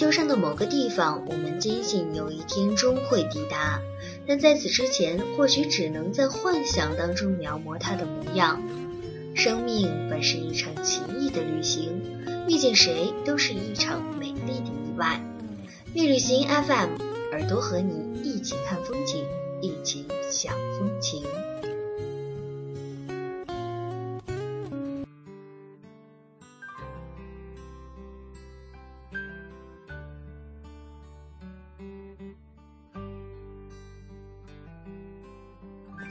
球上的某个地方，我们坚信有一天终会抵达，但在此之前，或许只能在幻想当中描摹它的模样。生命本是一场奇异的旅行，遇见谁都是一场美丽的意外。蜜旅行 FM，耳朵和你一起看风景，一起享风情。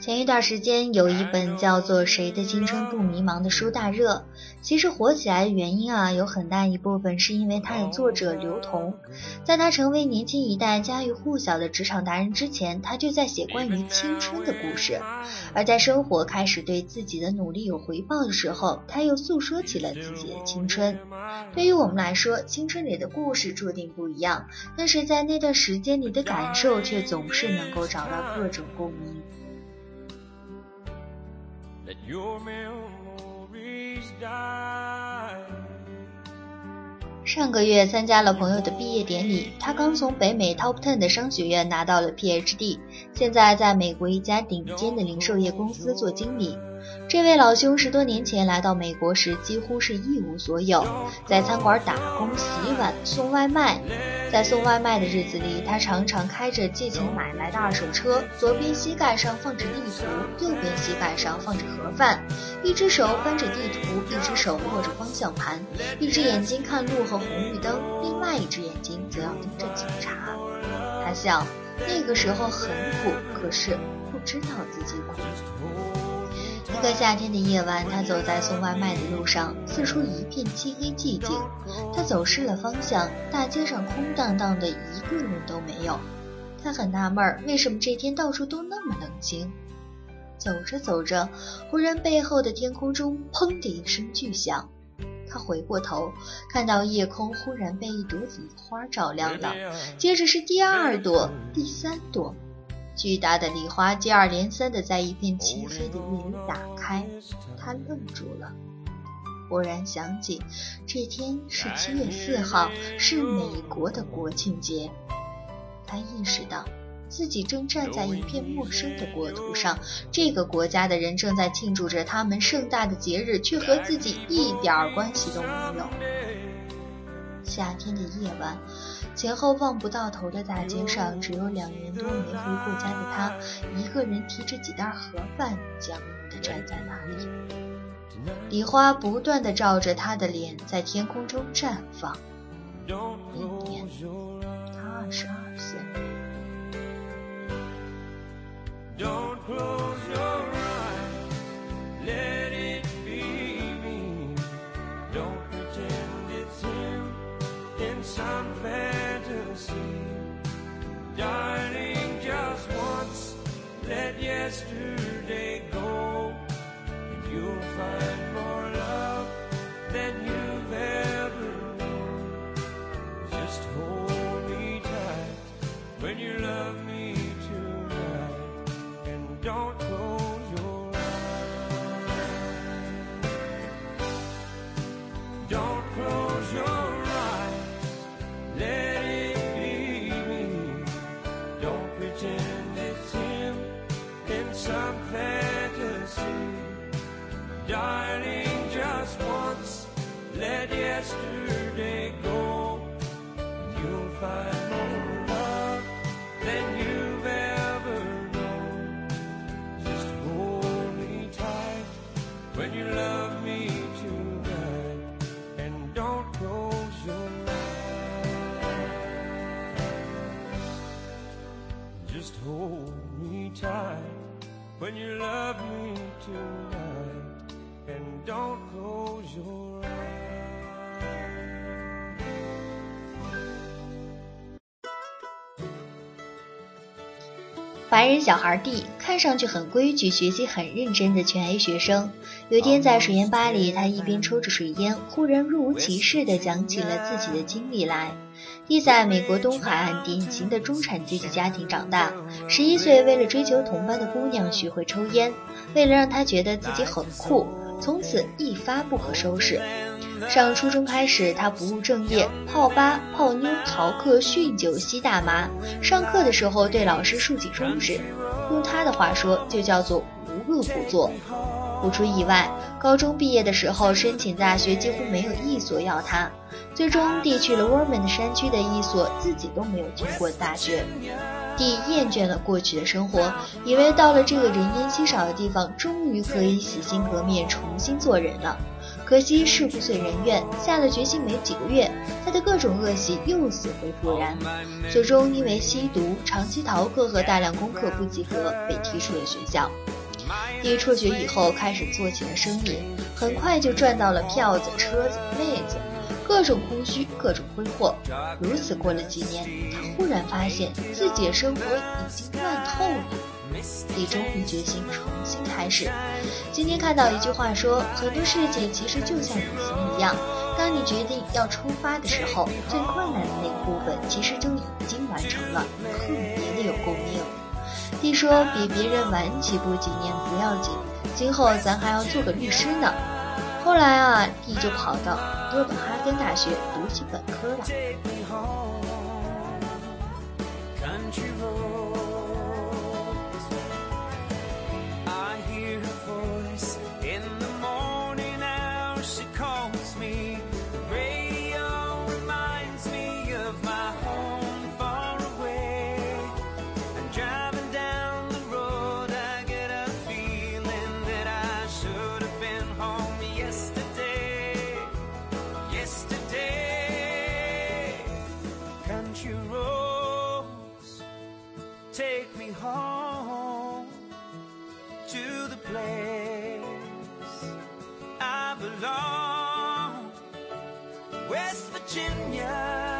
前一段时间有一本叫做《谁的青春不迷茫》的书大热，其实火起来的原因啊，有很大一部分是因为它的作者刘同，在他成为年轻一代家喻户晓的职场达人之前，他就在写关于青春的故事；而在生活开始对自己的努力有回报的时候，他又诉说起了自己的青春。对于我们来说，青春里的故事注定不一样，但是在那段时间里的感受却总是能够找到各种共鸣。上个月参加了朋友的毕业典礼，他刚从北美 Top Ten 的商学院拿到了 PhD，现在在美国一家顶尖的零售业公司做经理。这位老兄十多年前来到美国时，几乎是一无所有，在餐馆打工、洗碗、送外卖。在送外卖的日子里，他常常开着借钱买来的二手车，左边膝盖上放着地图，右边膝盖上放着盒饭，一只手翻着地图，一只手握着方向盘，一只眼睛看路和红绿灯，另外一只眼睛则要盯着警察。他笑，那个时候很苦，可是不知道自己苦。一个夏天的夜晚，他走在送外卖的路上，四处一片漆黑寂静。他走失了方向，大街上空荡荡的，一个人都没有。他很纳闷，为什么这天到处都那么冷清？走着走着，忽然背后的天空中砰的一声巨响。他回过头，看到夜空忽然被一朵紫花照亮了，接着是第二朵、第三朵。巨大的礼花接二连三的在一片漆黑的夜里打开，他愣住了，忽然想起这天是七月四号，是美国的国庆节。他意识到自己正站在一片陌生的国土上，这个国家的人正在庆祝着他们盛大的节日，却和自己一点关系都没有。夏天的夜晚。前后望不到头的大街上，只有两年多没回过家的他，一个人提着几袋盒饭，僵硬地站在那里。礼花不断地照着他的脸，在天空中绽放。一年，他二十二岁。Don't close. When you love me tonight, and don't close your eyes. Just hold me tight when you love me tonight, and don't close your eyes. 白人小孩 D 看上去很规矩，学习很认真的全 A 学生。有天在水烟吧里，他一边抽着水烟，忽然若无其事地讲起了自己的经历来。D 在美国东海岸典型的中产阶级家庭长大，十一岁为了追求同班的姑娘学会抽烟，为了让她觉得自己很酷，从此一发不可收拾。上初中开始，他不务正业，泡吧、泡妞、逃课、酗酒、吸大麻。上课的时候对老师竖起中指，用他的话说，就叫做无恶不作。不出意外，高中毕业的时候申请大学几乎没有一所要他，最终地去了沃门的山区的一所自己都没有听过的大学。弟厌倦了过去的生活，以为到了这个人烟稀少的地方，终于可以洗心革面，重新做人了。可惜事不遂人愿，下了决心没几个月，他的各种恶习又死灰复燃。最终因为吸毒、长期逃课和大量功课不及格，被踢出了学校。弟辍学以后，开始做起了生意，很快就赚到了票子、车子、妹子，各种空虚，各种挥霍。如此过了几年，他忽然发现自己的生活已经乱透了。弟终于决心重新开始。今天看到一句话说，很多事情其实就像旅行一样，当你决定要出发的时候，最困难的那个部分其实就已经完成了，特别的有共鸣。弟说：“比别人晚起步几年不要紧，今后咱还要做个律师呢。”后来啊，弟就跑到哥本哈根大学读起本科了。take me home to the place I belong, West Virginia.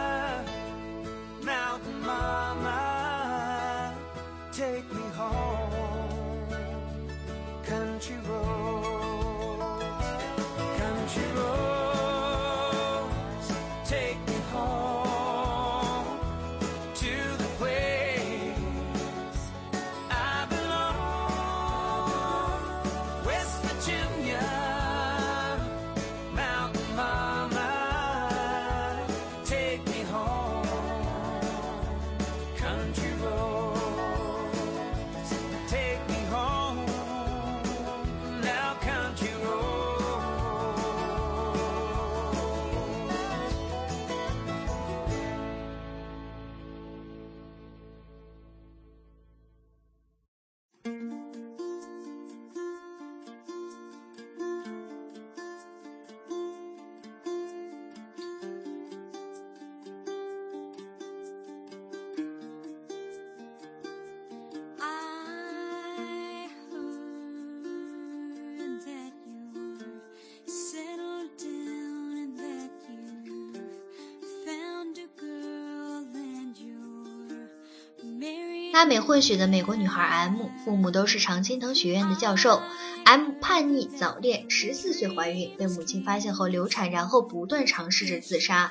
拉美混血的美国女孩 M，父母都是常青藤学院的教授。M 叛逆早恋，十四岁怀孕，被母亲发现后流产，然后不断尝试着自杀。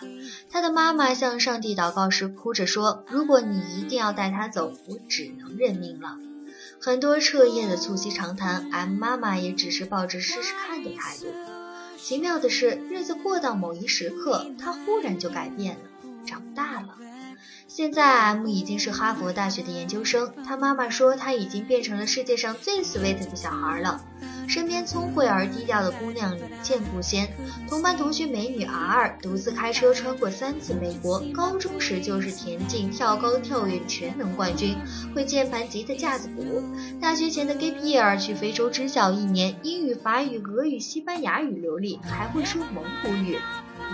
她的妈妈向上帝祷告时哭着说：“如果你一定要带她走，我只能认命了。”很多彻夜的促膝长谈，M 妈妈也只是抱着试试看的态度。奇妙的是，日子过到某一时刻，她忽然就改变了，长大了。现在 M 已经是哈佛大学的研究生，他妈妈说他已经变成了世界上最 sweet 的小孩了。身边聪慧而低调的姑娘屡见不鲜，同班同学美女 R 独自开车穿过三次美国。高中时就是田径、跳高、跳远全能冠军，会键盘、吉他、架子鼓。大学前的 gap year 去非洲支教一年，英语、法语、俄语、西班牙语流利，还会说蒙古语。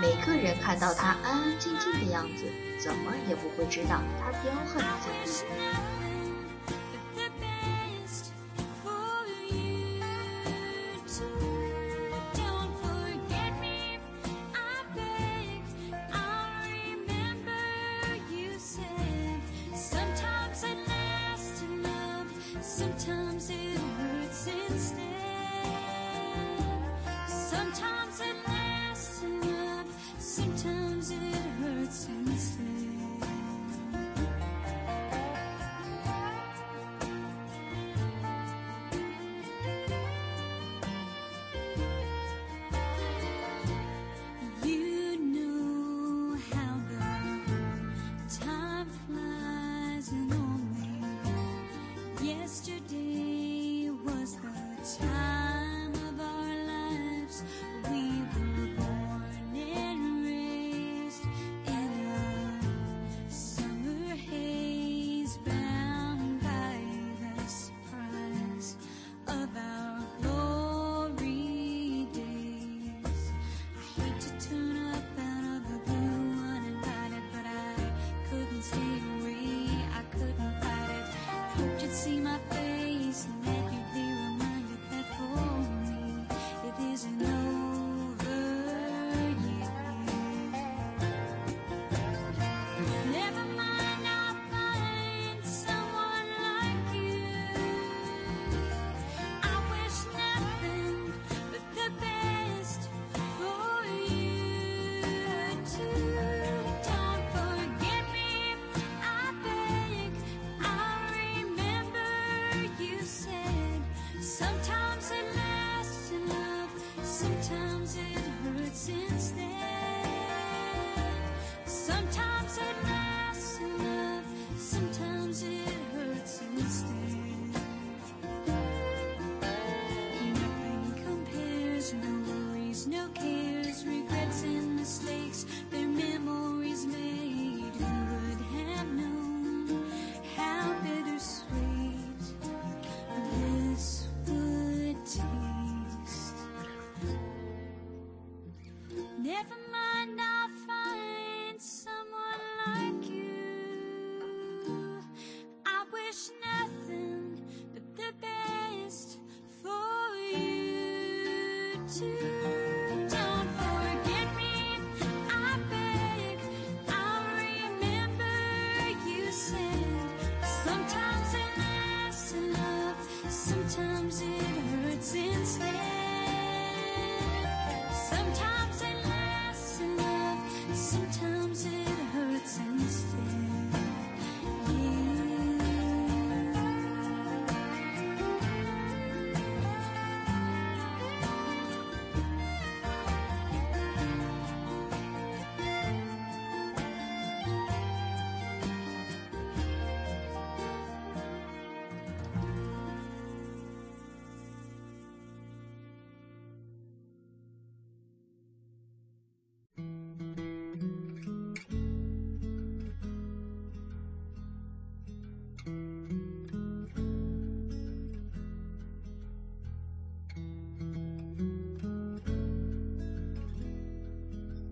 每个人看到他安安静静的样子。怎么也不会知道他彪悍的遭遇。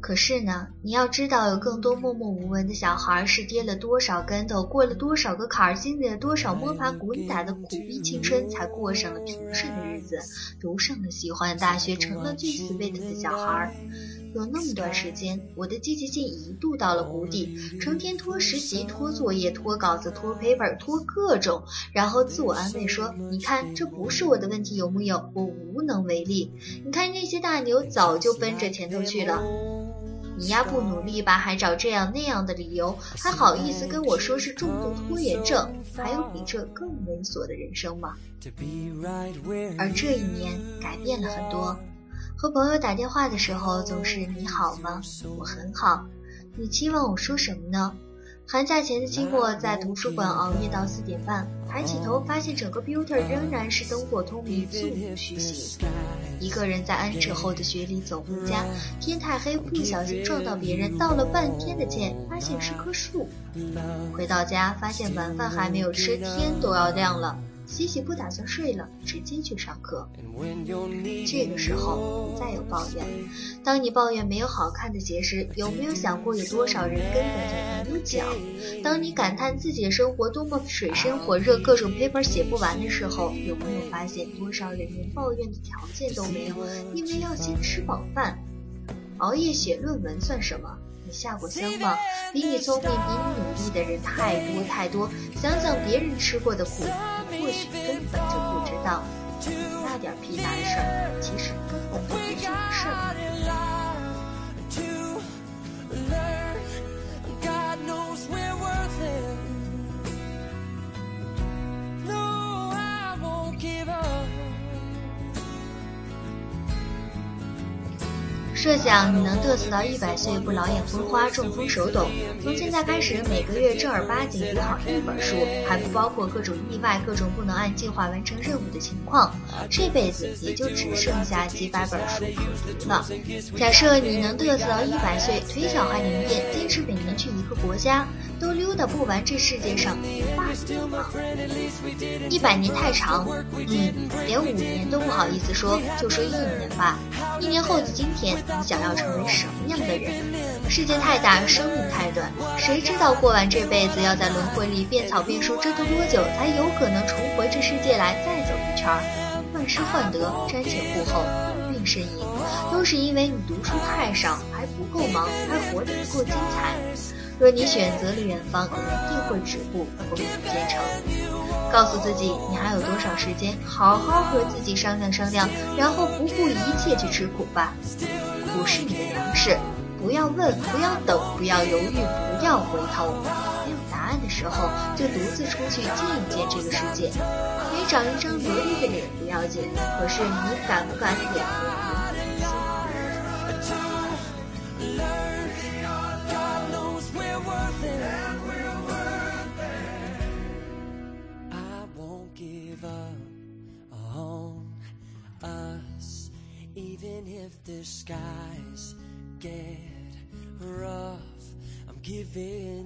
可是呢，你要知道，有更多默默无闻的小孩是跌了多少跟头，过了多少个坎儿，经历了多少摸爬滚打的苦逼青春，才过上了平顺的日子，读上了喜欢的大学，成了最 sweet 的小孩。有那么段时间，我的积极性一度到了谷底，成天拖实习、拖作业、拖稿子、拖 paper、拖各种，然后自我安慰说：“你看，这不是我的问题，有木有？我无能为力。你看那些大牛早就奔着前头去了。”你呀不努力吧，还找这样那样的理由，还好意思跟我说是重度拖延症？还有比这更猥琐的人生吗？而这一年改变了很多，和朋友打电话的时候总是你好吗？我很好。你期望我说什么呢？寒假前的期末，在图书馆熬夜到四点半，抬起头发现整个 builder 仍然是灯火通明，座无虚席。一个人在安置后的雪里走回家，天太黑，不小心撞到别人，道了半天的歉，发现是棵树。回到家，发现晚饭还没有吃，天都要亮了。洗洗不打算睡了，直接去上课。这个时候不再有抱怨。当你抱怨没有好看的鞋时，有没有想过有多少人根本就没有脚？当你感叹自己的生活多么水深火热，各种 paper 写不完的时候，有没有发现多少人连抱怨的条件都没有？因为要先吃饱饭。熬夜写论文算什么？你下过乡吗？比你聪明、比你努力的人太多太多。想想别人吃过的苦。或许根本就不知道，那点屁大的事儿，其实设想你能嘚瑟到一百岁不老眼昏花中风手抖，从现在开始每个月正儿八经读好一本书，还不包括各种意外、各种不能按计划完成任务的情况，这辈子也就只剩下几百本书可读了。假设你能嘚瑟到一百岁，腿脚还灵便，坚持每年去一个国家，都溜达不完这世界上一画的地方。一百年太长，嗯，连五年都不好意思说，就说一年吧。一年后的今天。你想要成为什么样的人？世界太大，生命太短，谁知道过完这辈子要在轮回里变草变树折腾多久，才有可能重回这世界来再走一圈？患失患得，瞻前顾后，病呻吟，都是因为你读书太少，还不够忙，还活得不够精彩。若你选择了远方，一定会止步，风雨兼程。告诉自己，你还有多少时间？好好和自己商量商量，然后不顾一切去吃苦吧。苦是你的粮食，不要问，不要等，不要犹豫，不要回头。没有答案的时候，就独自出去见一见这个世界。你长一张得意的脸不要紧，可是你敢不敢脸红 skies get rough, I'm giving.